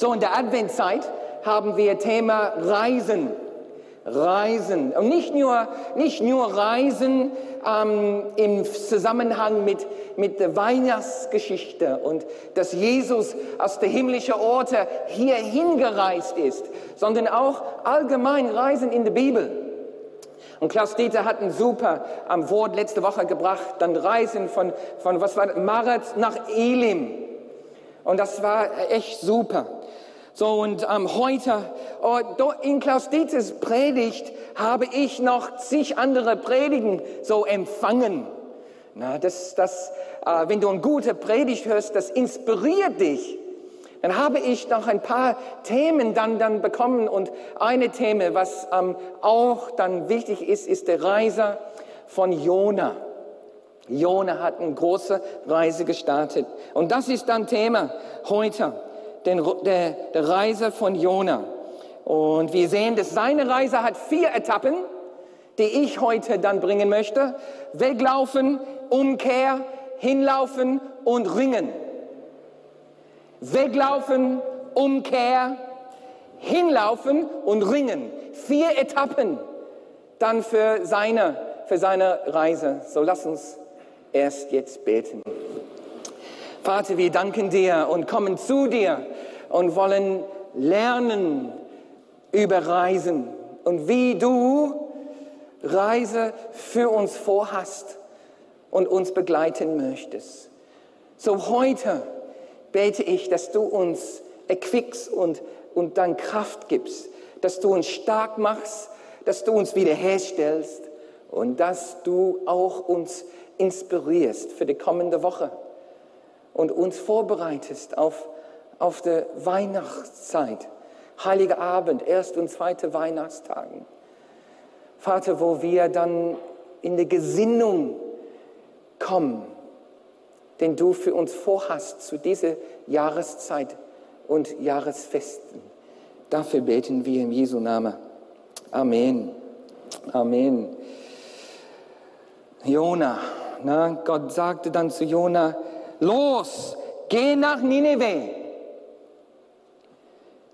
So, in der Adventszeit haben wir Thema Reisen. Reisen. Und nicht nur, nicht nur Reisen ähm, im Zusammenhang mit, mit der Weihnachtsgeschichte und dass Jesus aus der himmlischen Orte hier hingereist ist, sondern auch allgemein Reisen in der Bibel. Und Klaus Dieter hat ein super am Wort letzte Woche gebracht, dann Reisen von, von was war das, Marat nach Elim. Und das war echt super. So, und ähm, heute oh, in Klaus Dieters Predigt habe ich noch zig andere Predigen so empfangen. Na, das, das, äh, wenn du eine gute Predigt hörst, das inspiriert dich. Dann habe ich noch ein paar Themen dann, dann bekommen und eine Thema, was ähm, auch dann wichtig ist, ist der Reise von Jona. Jona hat eine große Reise gestartet. Und das ist dann Thema heute den, der, der Reise von Jona. Und wir sehen, dass seine Reise hat vier Etappen, die ich heute dann bringen möchte. Weglaufen, Umkehr, hinlaufen und ringen. Weglaufen, Umkehr, hinlaufen und ringen. Vier Etappen dann für seine, für seine Reise. So lass uns erst jetzt beten. Vater, wir danken dir und kommen zu dir und wollen lernen über Reisen und wie du Reise für uns vorhast und uns begleiten möchtest. So heute bete ich, dass du uns erquickst und, und dann Kraft gibst, dass du uns stark machst, dass du uns wiederherstellst und dass du auch uns inspirierst für die kommende Woche und uns vorbereitest auf, auf die Weihnachtszeit, Heiliger Abend, erst und zweite Weihnachtstagen. Vater, wo wir dann in die Gesinnung kommen, den du für uns vorhast zu dieser Jahreszeit und Jahresfesten. Dafür beten wir im Jesu Namen. Amen. Amen. Jona, na, Gott sagte dann zu Jona, los, geh nach Nineveh,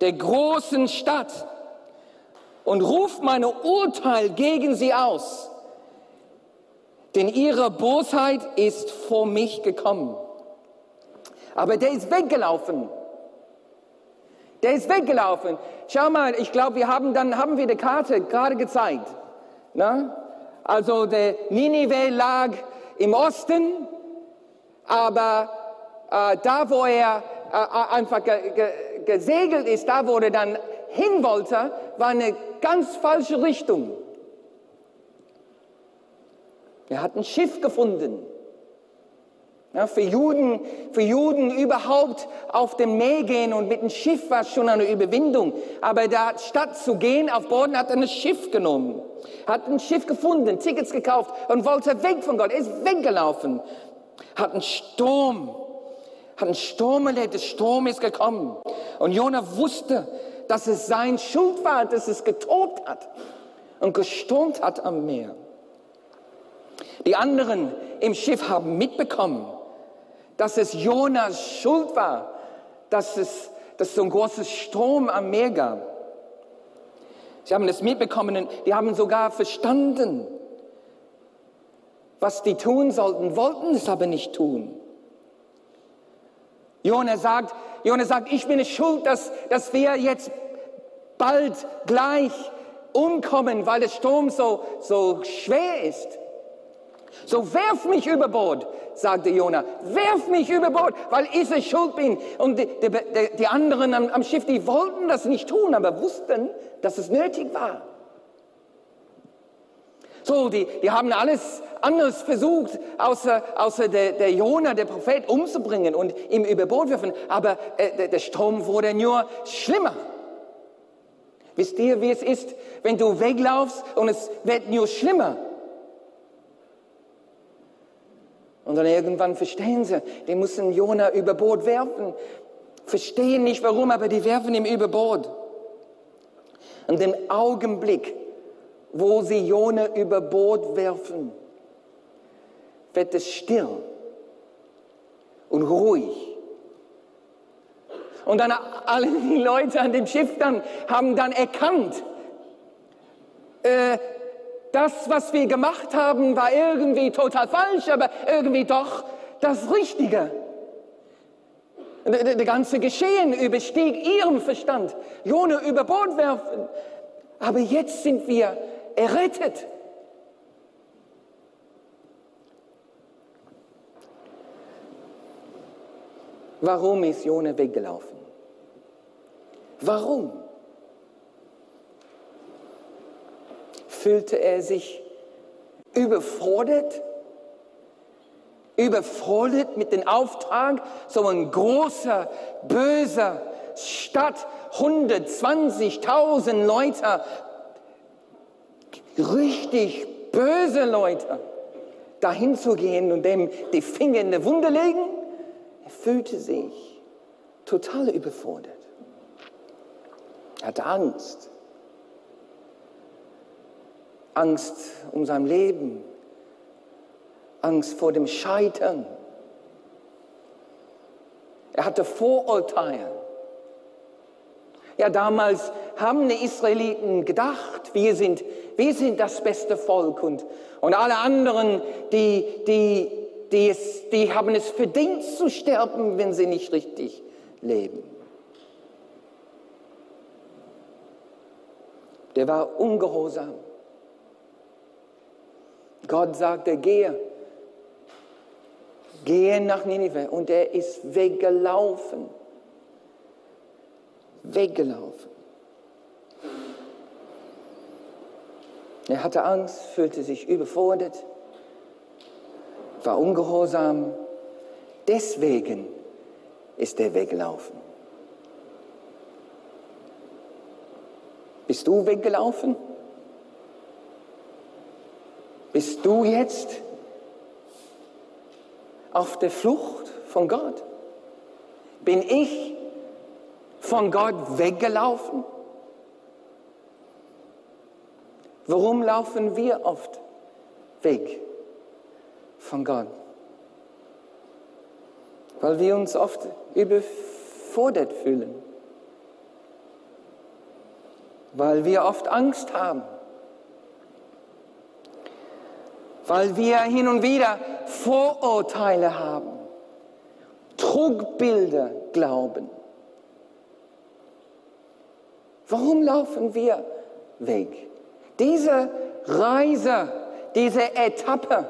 der großen Stadt, und ruf meine Urteil gegen sie aus, denn ihre Bosheit ist vor mich gekommen. Aber der ist weggelaufen. Der ist weggelaufen. Schau mal, ich glaube, wir haben dann haben wir die Karte gerade gezeigt. Na? Also der Ninive lag im Osten aber äh, da, wo er äh, einfach ge ge gesegelt ist, da, wo er dann hin wollte, war eine ganz falsche Richtung. Er hat ein Schiff gefunden. Ja, für, Juden, für Juden überhaupt auf dem Meer gehen und mit dem Schiff war schon eine Überwindung. Aber da, statt zu gehen auf Boden, hat er ein Schiff genommen. Hat ein Schiff gefunden, Tickets gekauft und wollte weg von Gott. Er ist weggelaufen hat einen Sturm, hat einen Sturm erlebt, der Sturm ist gekommen. Und Jona wusste, dass es sein Schuld war, dass es getobt hat und gestürmt hat am Meer. Die anderen im Schiff haben mitbekommen, dass es Jonas Schuld war, dass es dass so ein großes Sturm am Meer gab. Sie haben das mitbekommen und die haben sogar verstanden, was die tun sollten, wollten es aber nicht tun. Jona sagt, Jona sagt, ich bin es schuld, dass, dass wir jetzt bald gleich umkommen, weil der Sturm so, so schwer ist. So werf mich über Bord, sagte Jona. Werf mich über Bord, weil ich es schuld bin. Und die, die, die anderen am, am Schiff, die wollten das nicht tun, aber wussten, dass es nötig war. So, die, die haben alles anderes versucht, außer, außer der, der Jona, der Prophet, umzubringen und ihm über Bord werfen. Aber äh, der, der Sturm wurde nur schlimmer. Wisst ihr, wie es ist, wenn du weglaufst und es wird nur schlimmer? Und dann irgendwann verstehen sie, die müssen Jona über Bord werfen. Verstehen nicht warum, aber die werfen ihm über Bord. Und im Augenblick, wo sie Jona über Bord werfen, wird es still und ruhig. Und dann alle die Leute an dem Schiff dann haben dann erkannt, äh, das, was wir gemacht haben, war irgendwie total falsch, aber irgendwie doch das Richtige. Der ganze Geschehen überstieg ihrem Verstand. Jona über Bord werfen. Aber jetzt sind wir errettet. Warum ist Jona weggelaufen? Warum? Fühlte er sich überfordert? Überfordert mit dem Auftrag, so ein großer, böser Stadt, 120.000 Leute, richtig böse Leute, dahin zu gehen und dem die Finger in die Wunde legen? Er fühlte sich total überfordert. Er hatte Angst. Angst um sein Leben. Angst vor dem Scheitern. Er hatte Vorurteile. Ja, damals haben die Israeliten gedacht, wir sind, wir sind das beste Volk und, und alle anderen, die, die, die, es, die haben es verdient zu sterben, wenn sie nicht richtig leben. Der war ungehorsam. Gott sagte, gehe, gehe nach Ninive und er ist weggelaufen. Weggelaufen. Er hatte Angst, fühlte sich überfordert war ungehorsam. Deswegen ist er weggelaufen. Bist du weggelaufen? Bist du jetzt auf der Flucht von Gott? Bin ich von Gott weggelaufen? Warum laufen wir oft weg? von Gott. Weil wir uns oft überfordert fühlen. Weil wir oft Angst haben. Weil wir hin und wieder Vorurteile haben. Trugbilder glauben. Warum laufen wir weg? Diese Reise, diese Etappe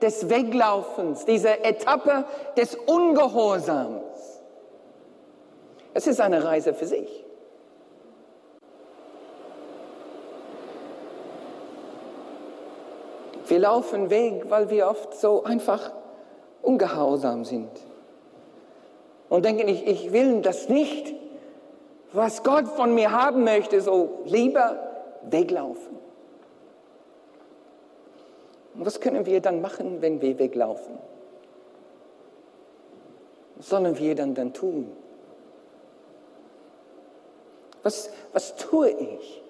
des Weglaufens, diese Etappe des Ungehorsams. Es ist eine Reise für sich. Wir laufen weg, weil wir oft so einfach ungehorsam sind. Und denken, ich, ich will das nicht, was Gott von mir haben möchte, so lieber weglaufen. Und was können wir dann machen, wenn wir weglaufen? Was sollen wir dann dann tun? Was, was tue ich,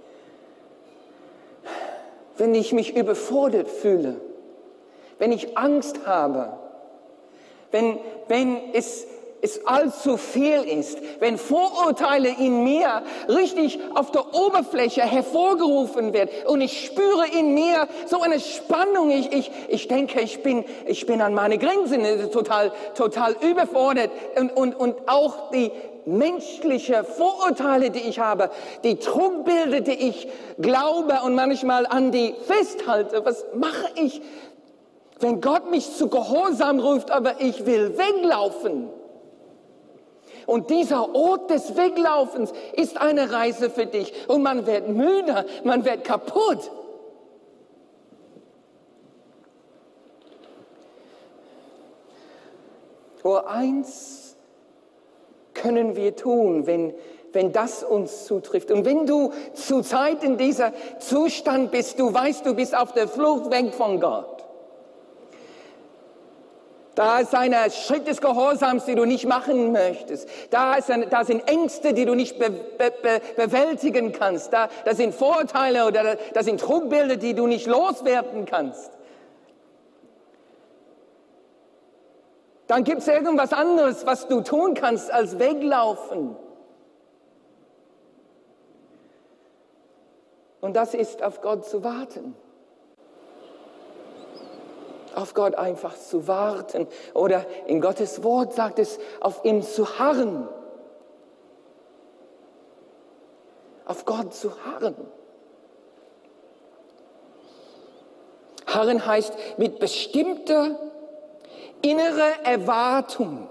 wenn ich mich überfordert fühle, wenn ich Angst habe, wenn, wenn es es allzu viel ist, wenn Vorurteile in mir richtig auf der Oberfläche hervorgerufen werden und ich spüre in mir so eine Spannung, ich, ich, ich denke, ich bin, ich bin an meine Grenzen, total, total überfordert. Und, und, und auch die menschliche Vorurteile, die ich habe, die Trugbilder, die ich glaube und manchmal an die festhalte, was mache ich, wenn Gott mich zu Gehorsam ruft, aber ich will weglaufen? Und dieser Ort des Weglaufens ist eine Reise für dich. Und man wird müde, man wird kaputt. Nur eins können wir tun, wenn, wenn das uns zutrifft. Und wenn du zurzeit in dieser Zustand bist, du weißt, du bist auf der Flucht weg von Gott. Da ist ein Schritt des Gehorsams, den du nicht machen möchtest. Da, ist ein, da sind Ängste, die du nicht be, be, be, bewältigen kannst. Da, da sind Vorteile oder da sind Trugbilder, die du nicht loswerden kannst. dann gibt es irgendwas anderes, was du tun kannst, als weglaufen. Und das ist auf Gott zu warten. Auf Gott einfach zu warten. Oder in Gottes Wort sagt es, auf ihm zu harren. Auf Gott zu harren. Harren heißt mit bestimmter innere Erwartung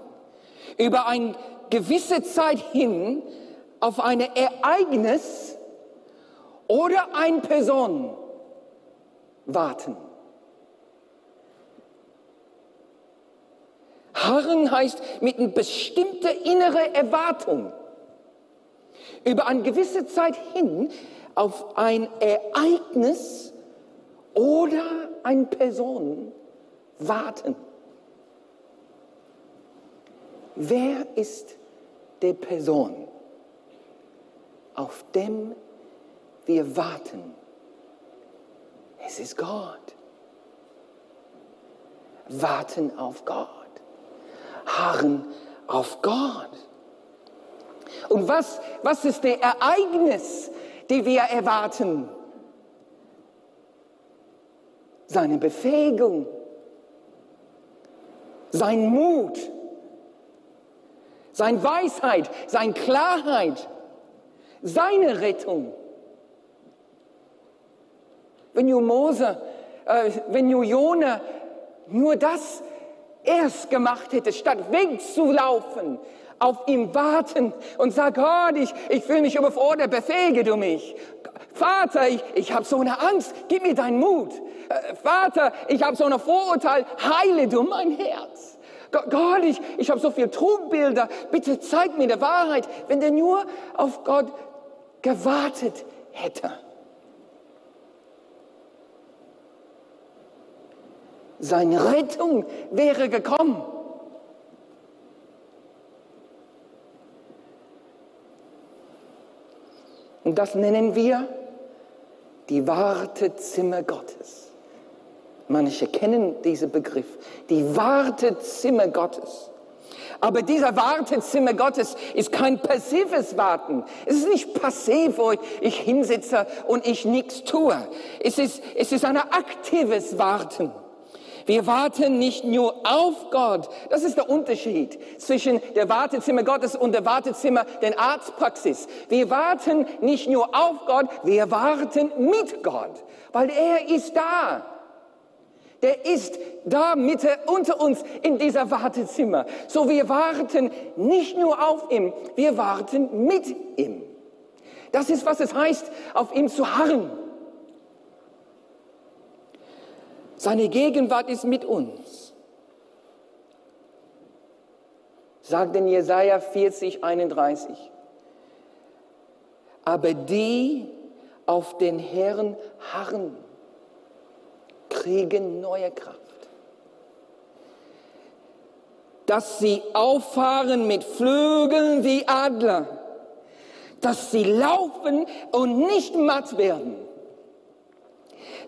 über eine gewisse Zeit hin auf ein Ereignis oder eine Person warten. Harren heißt mit einer bestimmten innere Erwartung über eine gewisse Zeit hin auf ein Ereignis oder eine Person warten. Wer ist die Person, auf dem wir warten? Es ist Gott. Warten auf Gott. Harren auf Gott. Und was, was ist das Ereignis, die wir erwarten? Seine Befähigung, sein Mut, seine Weisheit, seine Klarheit, seine Rettung. Wenn du Mose, äh, wenn du Jona nur das erst gemacht hätte, statt wegzulaufen, auf ihm warten und sag, Gott, ich, ich fühle mich überfordert, befähige du mich. Vater, ich, ich habe so eine Angst, gib mir deinen Mut. Äh, Vater, ich habe so ein Vorurteil, heile du mein Herz. Gott, ich, ich habe so viele Trugbilder, bitte zeig mir die Wahrheit, wenn der nur auf Gott gewartet hätte. Seine Rettung wäre gekommen. Und das nennen wir die Wartezimmer Gottes. Manche kennen diesen Begriff, die Wartezimmer Gottes. Aber dieser Wartezimmer Gottes ist kein passives Warten. Es ist nicht passiv, wo ich hinsitze und ich nichts tue. Es ist, es ist ein aktives Warten. Wir warten nicht nur auf Gott. Das ist der Unterschied zwischen der Wartezimmer Gottes und der Wartezimmer der Arztpraxis. Wir warten nicht nur auf Gott, wir warten mit Gott, weil er ist da. Der ist da Mitte unter uns in dieser Wartezimmer. So wir warten nicht nur auf ihn, wir warten mit ihm. Das ist, was es heißt, auf ihm zu harren. Seine Gegenwart ist mit uns. Sagt in Jesaja 40, 31. Aber die auf den Herrn harren, kriegen neue Kraft. Dass sie auffahren mit Flügeln wie Adler, dass sie laufen und nicht matt werden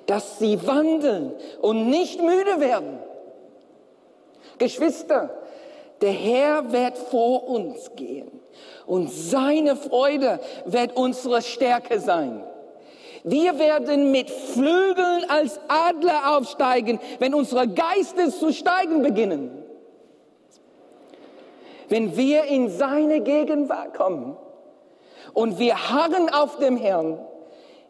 dass sie wandeln und nicht müde werden. Geschwister, der Herr wird vor uns gehen und seine Freude wird unsere Stärke sein. Wir werden mit Flügeln als Adler aufsteigen, wenn unsere Geiste zu steigen beginnen. Wenn wir in seine Gegenwart kommen und wir harren auf dem Herrn,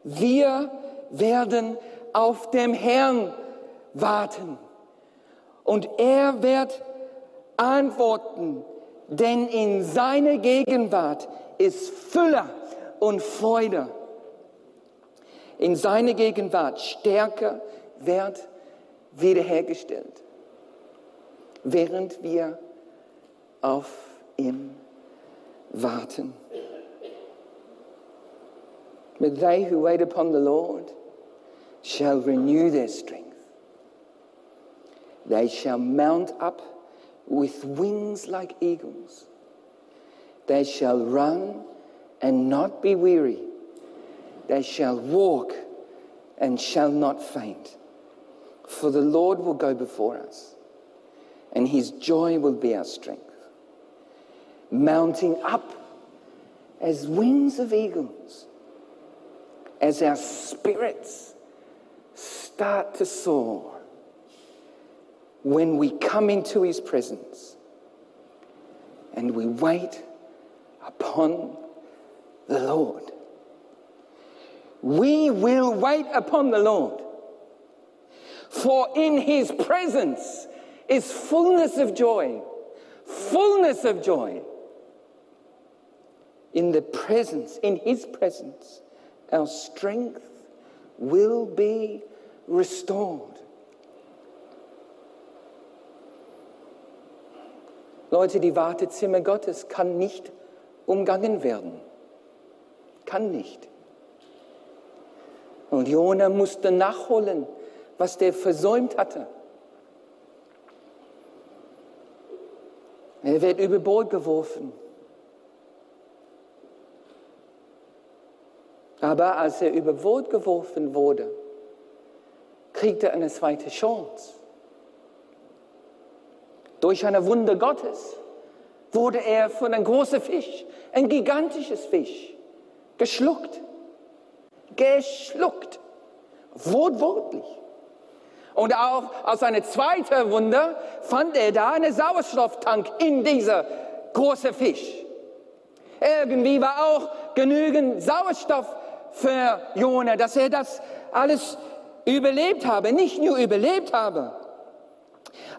wir werden auf dem Herrn warten. Und er wird antworten, denn in seiner Gegenwart ist Fülle und Freude. In seiner Gegenwart Stärke wird wiederhergestellt, während wir auf ihm warten. But they who wait upon the Lord shall renew their strength. They shall mount up with wings like eagles. They shall run and not be weary. They shall walk and shall not faint. For the Lord will go before us, and his joy will be our strength. Mounting up as wings of eagles, as our spirits start to soar when we come into his presence and we wait upon the Lord. We will wait upon the Lord. For in his presence is fullness of joy. Fullness of joy. In the presence, in his presence, our strength will be restored. Leute, die Wartezimmer Gottes kann nicht umgangen werden. Kann nicht. Und Jona musste nachholen, was der versäumt hatte. Er wird über Bord geworfen. Aber als er über Bord geworfen wurde, kriegte er eine zweite Chance. Durch eine Wunder Gottes wurde er von einem großen Fisch, ein gigantisches Fisch, geschluckt. Geschluckt. Wortwörtlich. Und auch als eine zweite Wunder fand er da einen Sauerstofftank in dieser großen Fisch. Irgendwie war auch genügend Sauerstoff für Jona, dass er das alles überlebt habe. Nicht nur überlebt habe,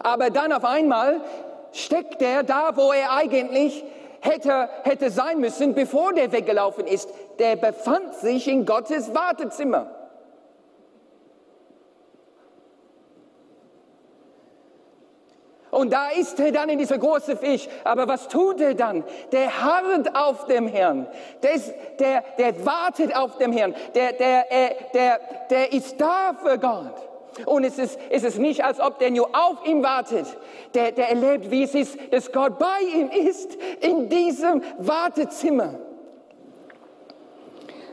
aber dann auf einmal steckt er da, wo er eigentlich hätte, hätte sein müssen, bevor der weggelaufen ist. Der befand sich in Gottes Wartezimmer. Und da ist er dann in dieser großen Fisch. Aber was tut er dann? Der harrt auf dem Herrn. Der, ist, der, der wartet auf dem Herrn. Der, der, der, der, der ist da für Gott. Und es ist, es ist nicht, als ob der nur auf ihm wartet. Der, der erlebt, wie es ist, dass Gott bei ihm ist, in diesem Wartezimmer.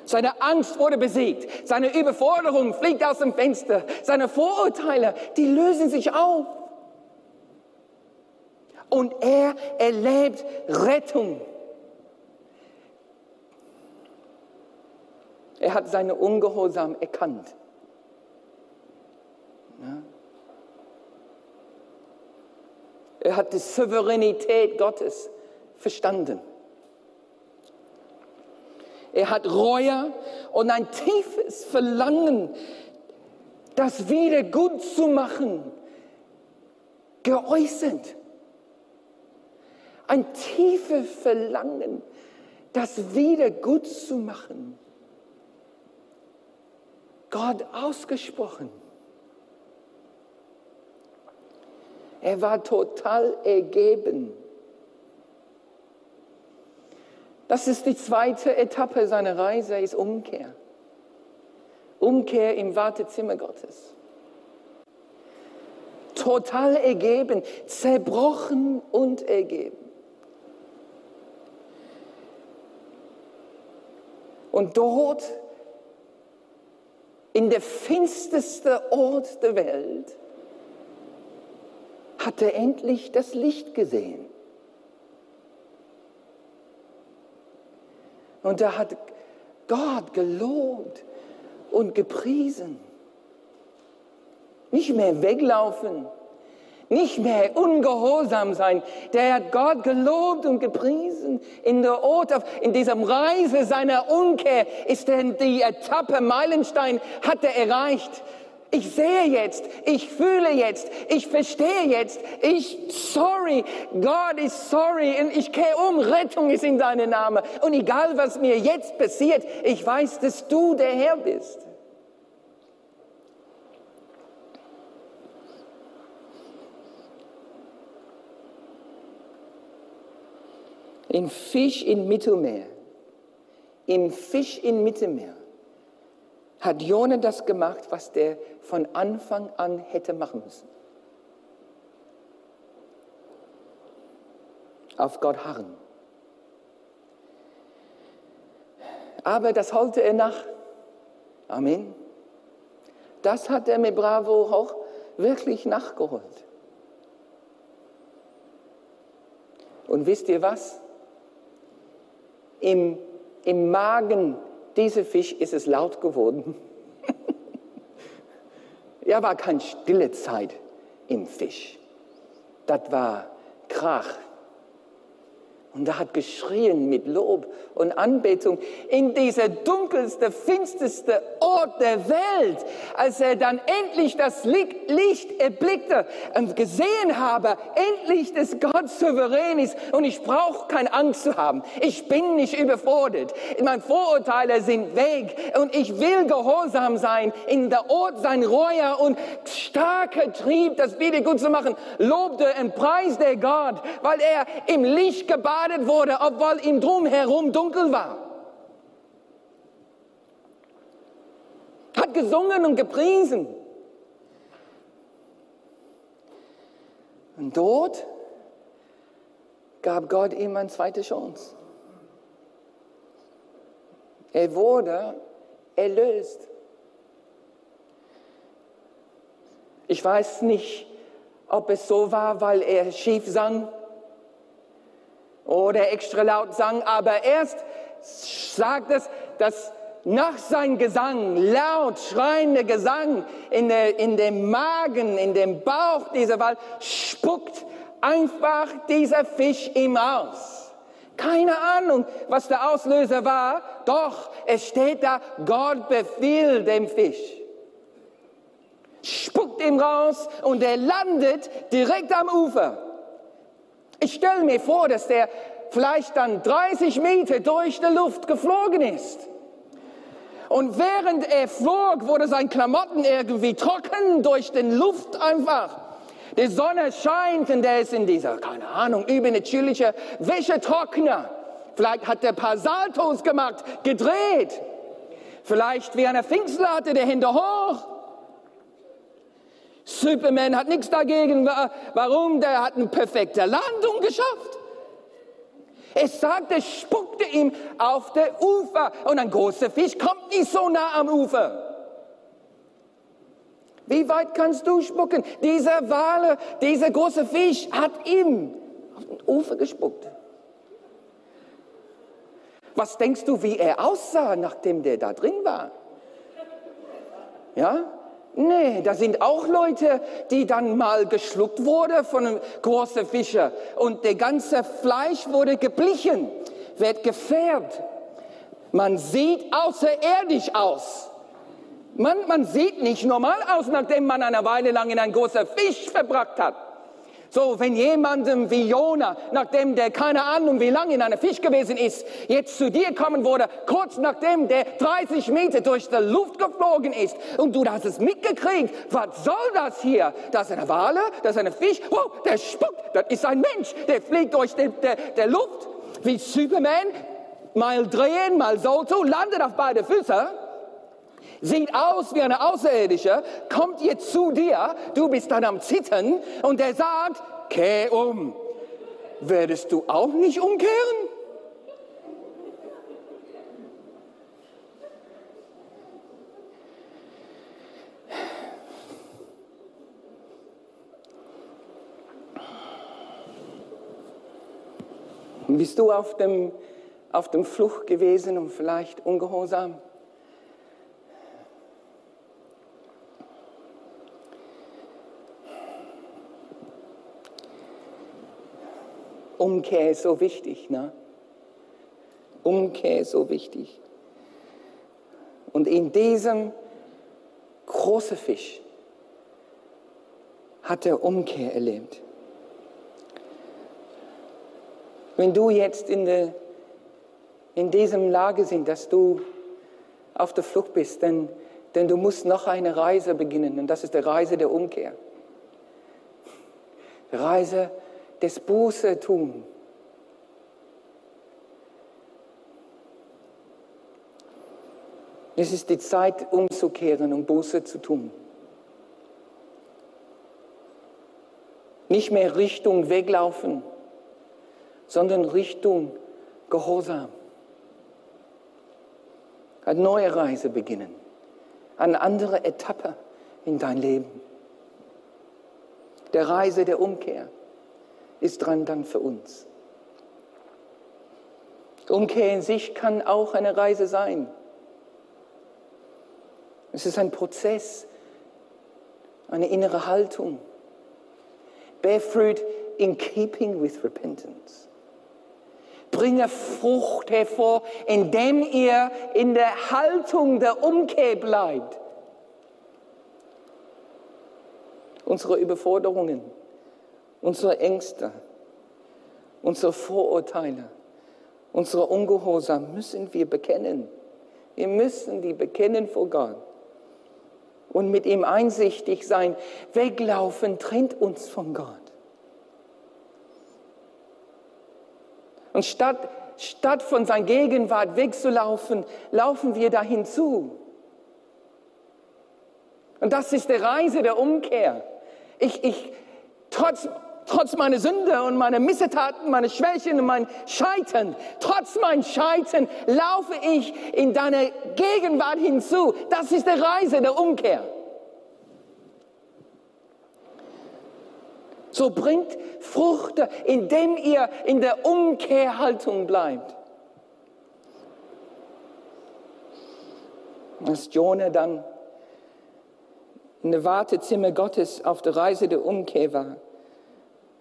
Seine Angst wurde besiegt. Seine Überforderung fliegt aus dem Fenster. Seine Vorurteile, die lösen sich auf. Und er erlebt Rettung. Er hat seine Ungehorsam erkannt. Er hat die Souveränität Gottes verstanden. Er hat Reue und ein tiefes Verlangen, das wieder gut zu machen, geäußert. Ein tiefes Verlangen, das wieder gut zu machen. Gott ausgesprochen. Er war total ergeben. Das ist die zweite Etappe seiner Reise, ist Umkehr. Umkehr im Wartezimmer Gottes. Total ergeben, zerbrochen und ergeben. Und dort, in der finstersten Ort der Welt, hatte endlich das Licht gesehen. Und da hat Gott gelobt und gepriesen. Nicht mehr weglaufen, nicht mehr ungehorsam sein. Der hat Gott gelobt und gepriesen. In der Ort, in diesem Reise seiner Umkehr ist denn die Etappe Meilenstein hat er erreicht. Ich sehe jetzt, ich fühle jetzt, ich verstehe jetzt, ich, sorry, Gott ist sorry und ich kehre um, Rettung ist in deinem Namen. Und egal was mir jetzt passiert, ich weiß, dass du der Herr bist. Im Fisch im Mittelmeer, im Fisch im Mittelmeer hat Jona das gemacht, was der von Anfang an hätte machen müssen. Auf Gott harren. Aber das holte er nach. Amen. Das hat er mit Bravo auch wirklich nachgeholt. Und wisst ihr was? Im, im Magen dieser Fisch ist es laut geworden. ja, war keine stille Zeit im Fisch. Das war Krach. Und er hat geschrien mit Lob und Anbetung in dieser dunkelste, finsterste Ort der Welt, als er dann endlich das Licht erblickte und gesehen habe, endlich, dass Gott souverän ist und ich brauche keine Angst zu haben. Ich bin nicht überfordert. Meine Vorurteile sind weg und ich will gehorsam sein in der Ort sein Reue und starker Trieb, das wieder gut zu machen, lobte und preiste Gott, weil er im Licht gebadet wurde, obwohl ihm drumherum dunkel war. Hat gesungen und gepriesen. Und dort gab Gott ihm eine zweite Chance. Er wurde erlöst. Ich weiß nicht, ob es so war, weil er schief sang oder extra laut sang, aber erst sagt es, dass nach seinem Gesang, laut schreiender Gesang in, der, in dem Magen, in dem Bauch dieser Wald, spuckt einfach dieser Fisch ihm aus. Keine Ahnung, was der Auslöser war, doch es steht da, Gott befiehlt dem Fisch. Spuckt ihm raus und er landet direkt am Ufer. Ich stelle mir vor, dass der vielleicht dann 30 Meter durch die Luft geflogen ist. Und während er flog, wurde sein Klamotten irgendwie trocken durch den Luft einfach. Die Sonne scheint und der ist in dieser, keine Ahnung, übernatürliche Wäschetrockner. Vielleicht hat er ein paar Saltos gemacht, gedreht. Vielleicht wie eine Pfingstler hatte der Hände hoch. Superman hat nichts dagegen. Warum? Der hat eine perfekte Landung geschafft. Es sagt, er spuckte ihm auf der Ufer und ein großer Fisch kommt nicht so nah am Ufer. Wie weit kannst du spucken? Dieser Wale, dieser große Fisch hat ihm auf den Ufer gespuckt. Was denkst du, wie er aussah, nachdem der da drin war? Ja? Nee, da sind auch Leute, die dann mal geschluckt wurden von einem großen Fischer und der ganze Fleisch wurde geblichen, wird gefärbt. Man sieht außerirdisch aus. Man, man sieht nicht normal aus, nachdem man eine Weile lang in einen großen Fisch verbracht hat. So, wenn jemandem wie Jona, nachdem der keine Ahnung wie lange in einem Fisch gewesen ist, jetzt zu dir kommen würde, kurz nachdem der 30 Meter durch die Luft geflogen ist und du hast es mitgekriegt, was soll das hier? Das ist eine Wale, das ist ein Fisch, oh, der spuckt, das ist ein Mensch, der fliegt durch die, der, der Luft. Wie Superman, mal drehen, mal so, so, landet auf beide Füße sieht aus wie eine Außerirdische, kommt jetzt zu dir, du bist dann am Zittern und er sagt, kehr um. Werdest du auch nicht umkehren? Bist du auf dem, auf dem Flucht gewesen und vielleicht ungehorsam? Umkehr ist so wichtig. Ne? Umkehr ist so wichtig. Und in diesem großen Fisch hat er Umkehr erlebt. Wenn du jetzt in, der, in diesem Lage sind, dass du auf der Flucht bist, denn, denn du musst noch eine Reise beginnen und das ist die Reise der Umkehr. Reise des Buße tun. Es ist die Zeit, umzukehren und Buße zu tun. Nicht mehr Richtung Weglaufen, sondern Richtung Gehorsam. Eine neue Reise beginnen, eine andere Etappe in dein Leben. Der Reise der Umkehr ist dran dann für uns. Umkehr in sich kann auch eine Reise sein. Es ist ein Prozess, eine innere Haltung. Bear fruit in keeping with repentance. Bringe Frucht hervor, indem ihr in der Haltung der Umkehr bleibt. Unsere Überforderungen, unsere Ängste, unsere Vorurteile, unsere Ungehorsam müssen wir bekennen. Wir müssen die bekennen vor Gott und mit ihm einsichtig sein. Weglaufen trennt uns von Gott. Und statt, statt von seiner Gegenwart wegzulaufen, laufen wir dahin zu. Und das ist die Reise der Umkehr. Ich, ich, trotz, trotz meiner Sünde und meiner Missetaten, meiner Schwächen und mein Scheitern, trotz mein Scheitern laufe ich in deine Gegenwart hinzu. Das ist die Reise der Umkehr. So bringt Frucht, indem ihr in der Umkehrhaltung bleibt. Als Jonah dann in der Wartezimmer Gottes auf der Reise der Umkehr war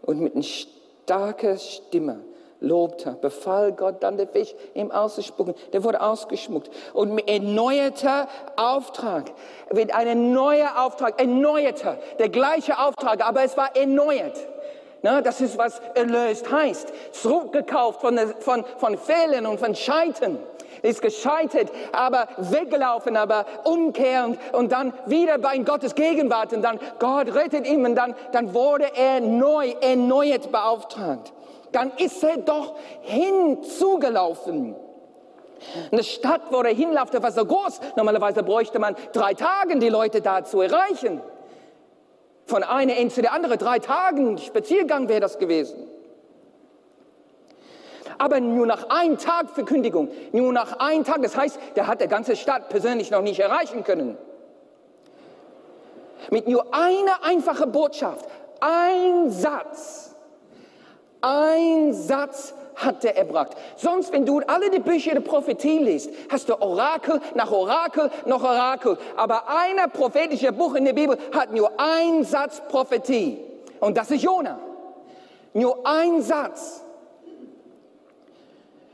und mit einer starken Stimme lobte, befahl Gott dann der Fisch ihm auszuspucken. Der wurde ausgeschmuckt. Und mit erneuerter Auftrag, mit einem neuen Auftrag, erneuerter, der gleiche Auftrag, aber es war erneuert. Na, das ist, was erlöst heißt. Zurückgekauft von, von, von Fehlern und von Scheitern ist gescheitert, aber weggelaufen, aber umkehrend und dann wieder bei Gottes Gegenwart und dann Gott rettet ihn und dann, dann wurde er neu, erneuert beauftragt. Dann ist er doch hinzugelaufen. Eine Stadt, wo er hinlaufte, war so groß. Normalerweise bräuchte man drei Tage, die Leute da zu erreichen. Von einer Ende zu der anderen, drei Tagen Spaziergang wäre das gewesen aber nur nach einem Tag Verkündigung, nur nach einem Tag. Das heißt, der hat der ganze Stadt persönlich noch nicht erreichen können. Mit nur einer einfachen Botschaft, ein Satz, ein Satz hat er erbracht. Sonst, wenn du alle die Bücher der Prophetie liest, hast du Orakel nach Orakel nach Orakel. Aber einer prophetische Buch in der Bibel hat nur ein Satz Prophetie. Und das ist Jona. Nur ein Satz.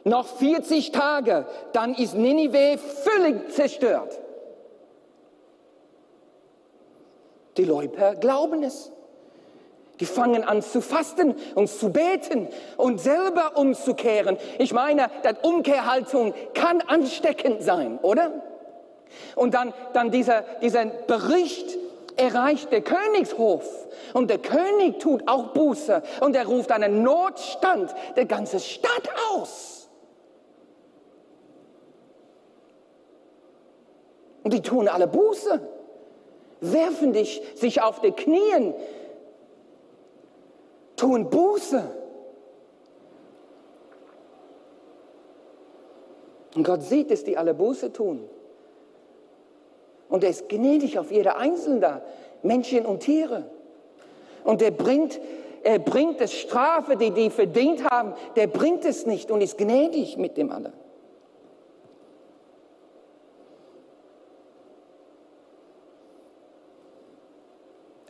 Noch 40 Tage, dann ist Ninive völlig zerstört. Die Leute glauben es. Die fangen an zu fasten und zu beten und selber umzukehren. Ich meine, dass Umkehrhaltung kann ansteckend sein, oder? Und dann, dann dieser, dieser Bericht erreicht der Königshof. Und der König tut auch Buße und er ruft einen Notstand der ganzen Stadt aus. Und die tun alle Buße, werfen dich, sich auf die Knien, tun Buße. Und Gott sieht, dass die alle Buße tun. Und er ist gnädig auf jede Einzelne, Menschen und Tiere. Und er bringt, er bringt es Strafe, die die verdient haben, der bringt es nicht und ist gnädig mit dem alle.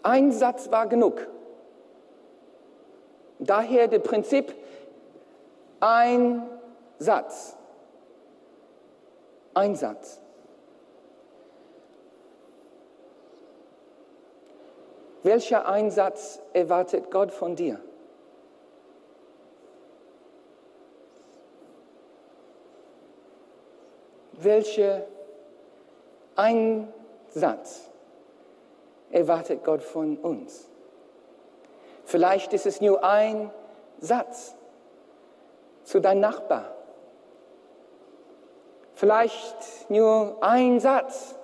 Ein Satz war genug. Daher das Prinzip, ein Satz. Ein Satz. Welcher Einsatz erwartet Gott von dir? Welcher Einsatz erwartet Gott von uns. Vielleicht ist es nur ein Satz zu deinem Nachbar. Vielleicht nur ein Satz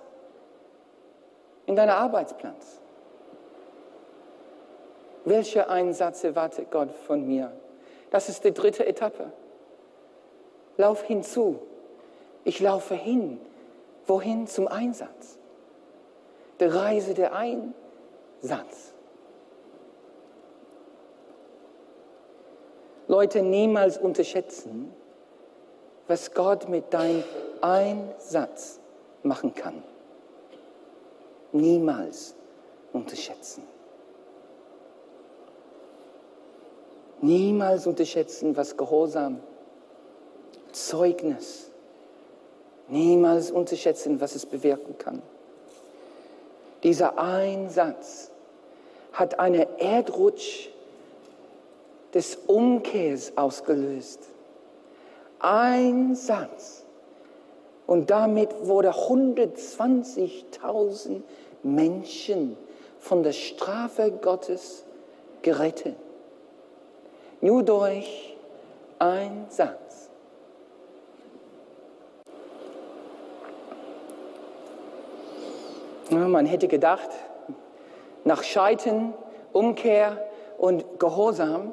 in deinem Arbeitsplatz. Welcher Einsatz erwartet Gott von mir? Das ist die dritte Etappe. Lauf hinzu. Ich laufe hin. Wohin? Zum Einsatz der Reise der Einsatz. Leute niemals unterschätzen, was Gott mit deinem Einsatz machen kann. Niemals unterschätzen. Niemals unterschätzen, was Gehorsam, Zeugnis, niemals unterschätzen, was es bewirken kann. Dieser Einsatz hat einen Erdrutsch des Umkehrs ausgelöst. Ein Satz. Und damit wurde 120.000 Menschen von der Strafe Gottes gerettet. Nur durch ein Satz. Man hätte gedacht, nach Scheitern, Umkehr und Gehorsam,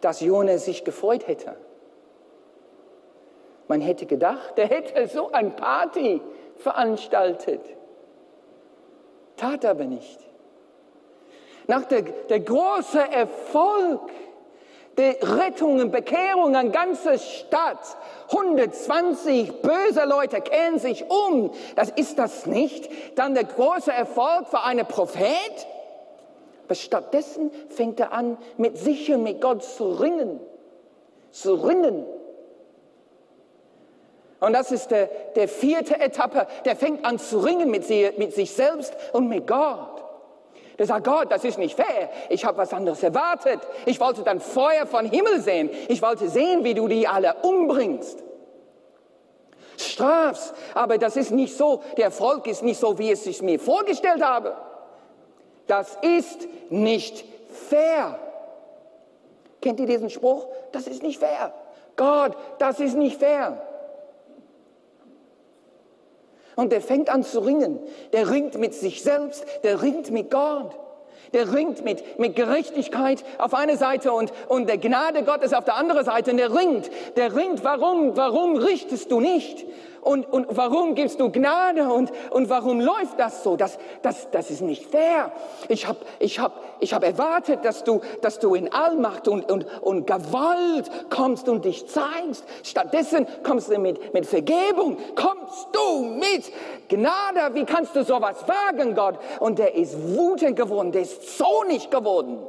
dass Jona sich gefreut hätte. Man hätte gedacht, er hätte so ein Party veranstaltet. Tat aber nicht. Nach der, der große Erfolg der Rettung und Bekehrung an ganzer Stadt, 120 böse Leute kehren sich um. Das ist das nicht. Dann der große Erfolg für einen Prophet. Aber stattdessen fängt er an, mit sich und mit Gott zu ringen. Zu ringen. Und das ist der, der vierte Etappe. Der fängt an zu ringen mit, sie, mit sich selbst und mit Gott. Der sagt, Gott, das ist nicht fair. Ich habe was anderes erwartet. Ich wollte dann Feuer von Himmel sehen. Ich wollte sehen, wie du die alle umbringst. Strafst, aber das ist nicht so. Der Erfolg ist nicht so, wie es sich mir vorgestellt habe. Das ist nicht fair. Kennt ihr diesen Spruch? Das ist nicht fair. Gott, das ist nicht fair. Und der fängt an zu ringen. Der ringt mit sich selbst, der ringt mit Gott. Der ringt mit, mit Gerechtigkeit auf einer Seite und, und der Gnade Gottes auf der anderen Seite. Und der ringt, der ringt, warum, warum richtest du nicht? Und, und warum gibst du Gnade und, und warum läuft das so? Das, das, das ist nicht fair. Ich habe ich hab, ich hab erwartet, dass du, dass du in Allmacht und, und, und Gewalt kommst und dich zeigst. Stattdessen kommst du mit, mit Vergebung, kommst du mit Gnade. Wie kannst du sowas wagen, Gott? Und der ist wütend geworden, der ist zornig geworden.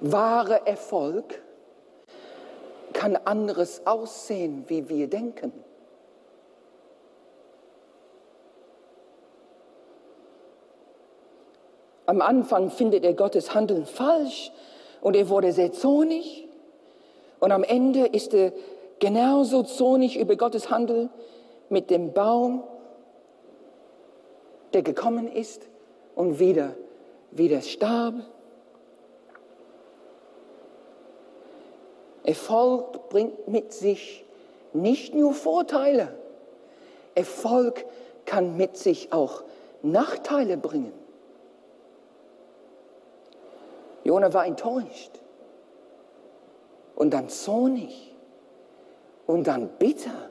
Wahre Erfolg kann anderes aussehen, wie wir denken. Am Anfang findet er Gottes Handeln falsch und er wurde sehr zornig. Und am Ende ist er genauso zornig über Gottes Handeln mit dem Baum, der gekommen ist und wieder, wieder starb. Erfolg bringt mit sich nicht nur Vorteile, Erfolg kann mit sich auch Nachteile bringen. Jona war enttäuscht und dann zornig und dann bitter,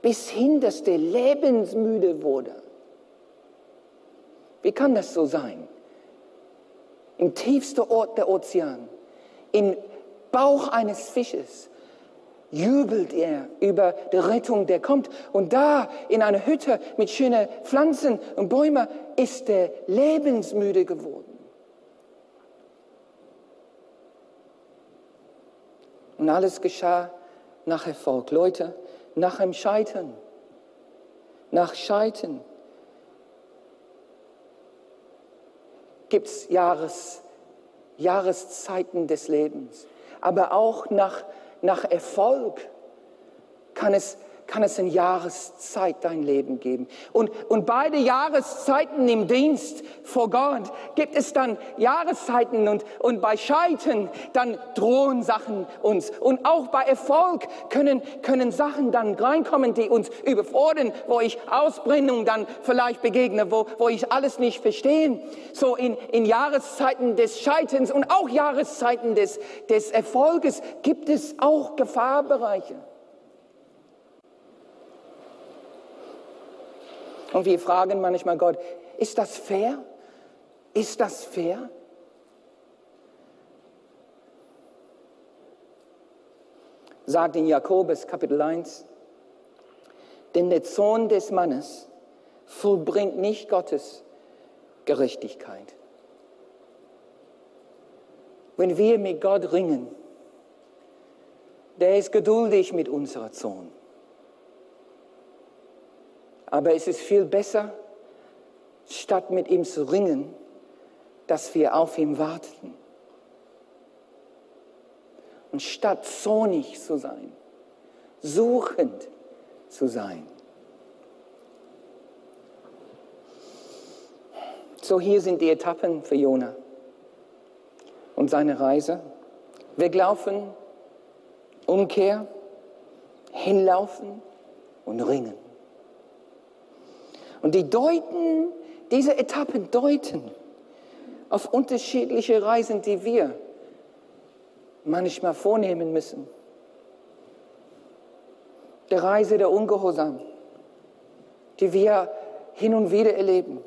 bis hin, dass der lebensmüde wurde. Wie kann das so sein? Im tiefsten Ort der Ozean, in Bauch eines Fisches jubelt er über die Rettung, der kommt. Und da in einer Hütte mit schönen Pflanzen und Bäumen ist er lebensmüde geworden. Und alles geschah nach Erfolg. Leute, nach einem Scheitern. Nach Scheitern gibt es Jahres, Jahreszeiten des Lebens aber auch nach, nach Erfolg kann es kann es in Jahreszeit dein Leben geben. Und, und beide Jahreszeiten im Dienst vor Gott gibt es dann Jahreszeiten und, und bei Scheitern dann drohen Sachen uns. Und auch bei Erfolg können, können Sachen dann reinkommen, die uns überfordern, wo ich Ausbrennung dann vielleicht begegne, wo, wo ich alles nicht verstehe. So in, in Jahreszeiten des Scheiterns und auch Jahreszeiten des, des Erfolges gibt es auch Gefahrbereiche. Und wir fragen manchmal Gott, ist das fair? Ist das fair? Sagt in Jakobus Kapitel 1, denn der Zorn des Mannes vollbringt nicht Gottes Gerechtigkeit. Wenn wir mit Gott ringen, der ist geduldig mit unserer Zorn. Aber es ist viel besser, statt mit ihm zu ringen, dass wir auf ihn warten. Und statt zornig zu sein, suchend zu sein. So hier sind die Etappen für Jona und seine Reise. Weglaufen, Umkehr, hinlaufen und ringen. Und die deuten, diese Etappen deuten auf unterschiedliche Reisen, die wir manchmal vornehmen müssen. Der Reise der Ungehorsam, die wir hin und wieder erleben.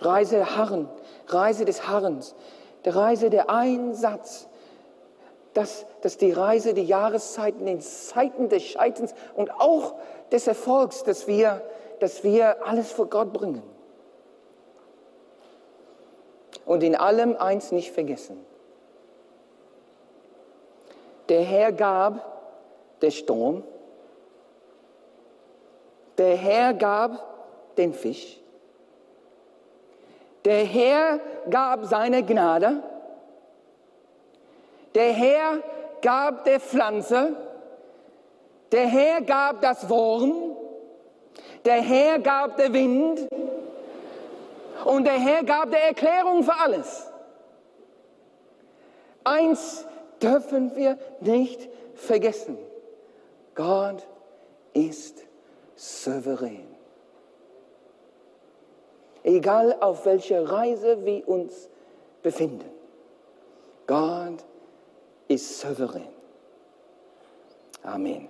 Reise der Harren, Reise des Harrens, der Reise der Einsatz, dass, dass die Reise, die Jahreszeiten, den Zeiten des Scheiterns und auch des Erfolgs, dass wir, dass wir alles vor Gott bringen. Und in allem eins nicht vergessen. Der Herr gab der Sturm, der Herr gab den Fisch, der Herr gab seine Gnade, der Herr gab der Pflanze, der Herr gab das Wurm, der Herr gab der Wind und der Herr gab der Erklärung für alles. Eins dürfen wir nicht vergessen. Gott ist souverän. Egal auf welcher Reise wir uns befinden. Gott ist souverän. Amen.